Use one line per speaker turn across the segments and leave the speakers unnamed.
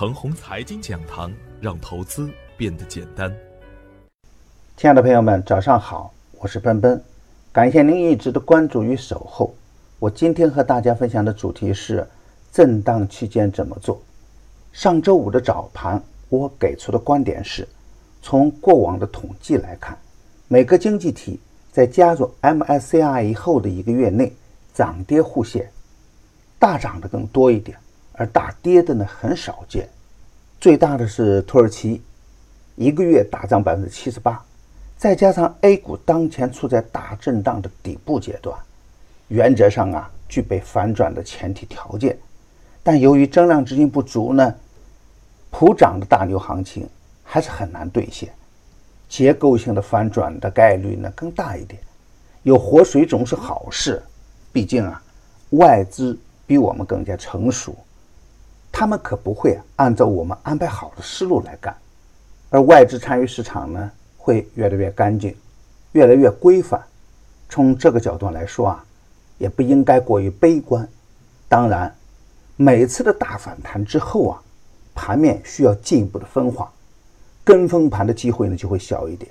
程红财经讲堂，让投资变得简单。
亲爱的朋友们，早上好，我是奔奔，感谢您一直的关注与守候。我今天和大家分享的主题是震荡期间怎么做。上周五的早盘，我给出的观点是：从过往的统计来看，每个经济体在加入 MSCI 以后的一个月内，涨跌互现，大涨的更多一点。而大跌的呢很少见，最大的是土耳其，一个月大涨百分之七十八，再加上 A 股当前处在大震荡的底部阶段，原则上啊具备反转的前提条件，但由于增量资金不足呢，普涨的大牛行情还是很难兑现，结构性的反转的概率呢更大一点，有活水总是好事，毕竟啊外资比我们更加成熟。他们可不会按照我们安排好的思路来干，而外资参与市场呢，会越来越干净，越来越规范。从这个角度来说啊，也不应该过于悲观。当然，每次的大反弹之后啊，盘面需要进一步的分化，跟风盘的机会呢就会小一点。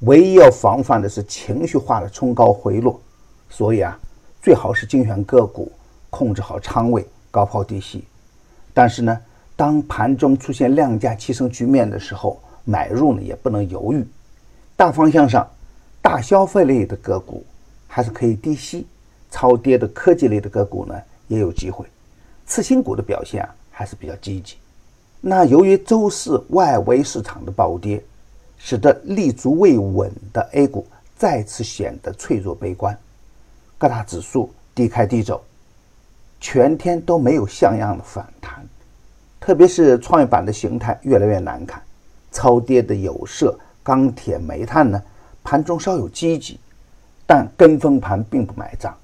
唯一要防范的是情绪化的冲高回落，所以啊，最好是精选个股，控制好仓位，高抛低吸。但是呢，当盘中出现量价齐升局面的时候，买入呢也不能犹豫。大方向上，大消费类的个股还是可以低吸，超跌的科技类的个股呢也有机会。次新股的表现啊还是比较积极。那由于周四外围市场的暴跌，使得立足未稳的 A 股再次显得脆弱悲观，各大指数低开低走。全天都没有像样的反弹，特别是创业板的形态越来越难看。超跌的有色、钢铁、煤炭呢，盘中稍有积极，但跟风盘并不买账，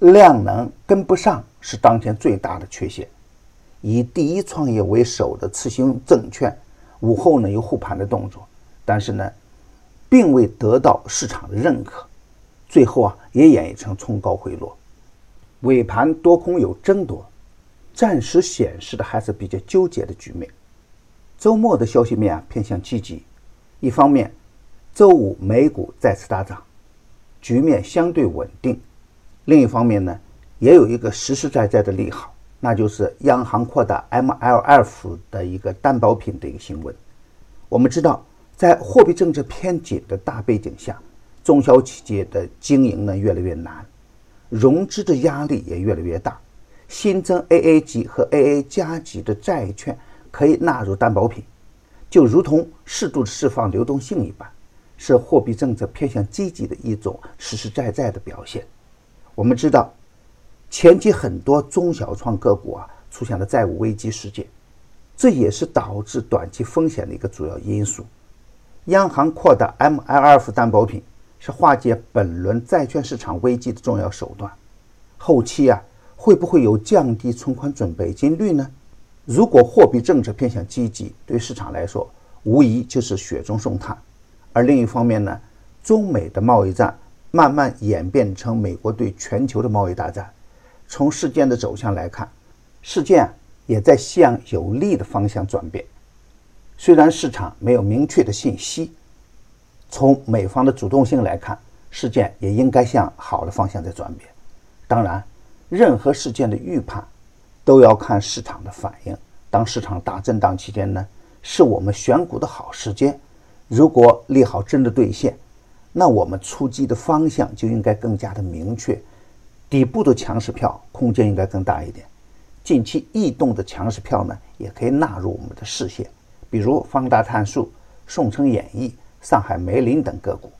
量能跟不上是当前最大的缺陷。以第一创业为首的次新证券午后呢有护盘的动作，但是呢，并未得到市场的认可，最后啊也演绎成冲高回落。尾盘多空有争夺，暂时显示的还是比较纠结的局面。周末的消息面啊偏向积极，一方面，周五美股再次大涨，局面相对稳定；另一方面呢，也有一个实实在在的利好，那就是央行扩大 MLF 的一个担保品的一个新闻。我们知道，在货币政策偏紧的大背景下，中小企业的经营呢越来越难。融资的压力也越来越大，新增 AA 级和 AA 加级的债券可以纳入担保品，就如同适度释放流动性一般，是货币政策偏向积极的一种实实在在的表现。我们知道，前期很多中小创个股啊出现了债务危机事件，这也是导致短期风险的一个主要因素。央行扩大 MLF 担保品。是化解本轮债券市场危机的重要手段。后期啊，会不会有降低存款准备金率呢？如果货币政策偏向积极，对市场来说无疑就是雪中送炭。而另一方面呢，中美的贸易战慢慢演变成美国对全球的贸易大战。从事件的走向来看，事件也在向有利的方向转变。虽然市场没有明确的信息。从美方的主动性来看，事件也应该向好的方向在转变。当然，任何事件的预判都要看市场的反应。当市场大震荡期间呢，是我们选股的好时间。如果利好真的兑现，那我们出击的方向就应该更加的明确。底部的强势票空间应该更大一点。近期异动的强势票呢，也可以纳入我们的视线，比如方大碳素、宋城演艺。上海梅林等个股，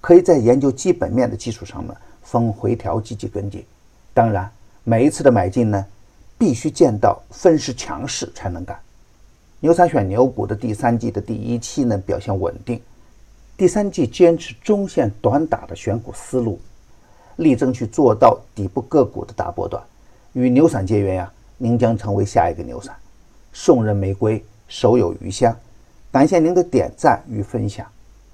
可以在研究基本面的基础上呢，逢回调积极跟进。当然，每一次的买进呢，必须见到分时强势才能干。牛散选牛股的第三季的第一期呢，表现稳定。第三季坚持中线短打的选股思路，力争去做到底部个股的大波段。与牛散结缘呀，您将成为下一个牛散。送人玫瑰，手有余香。感谢您的点赞与分享。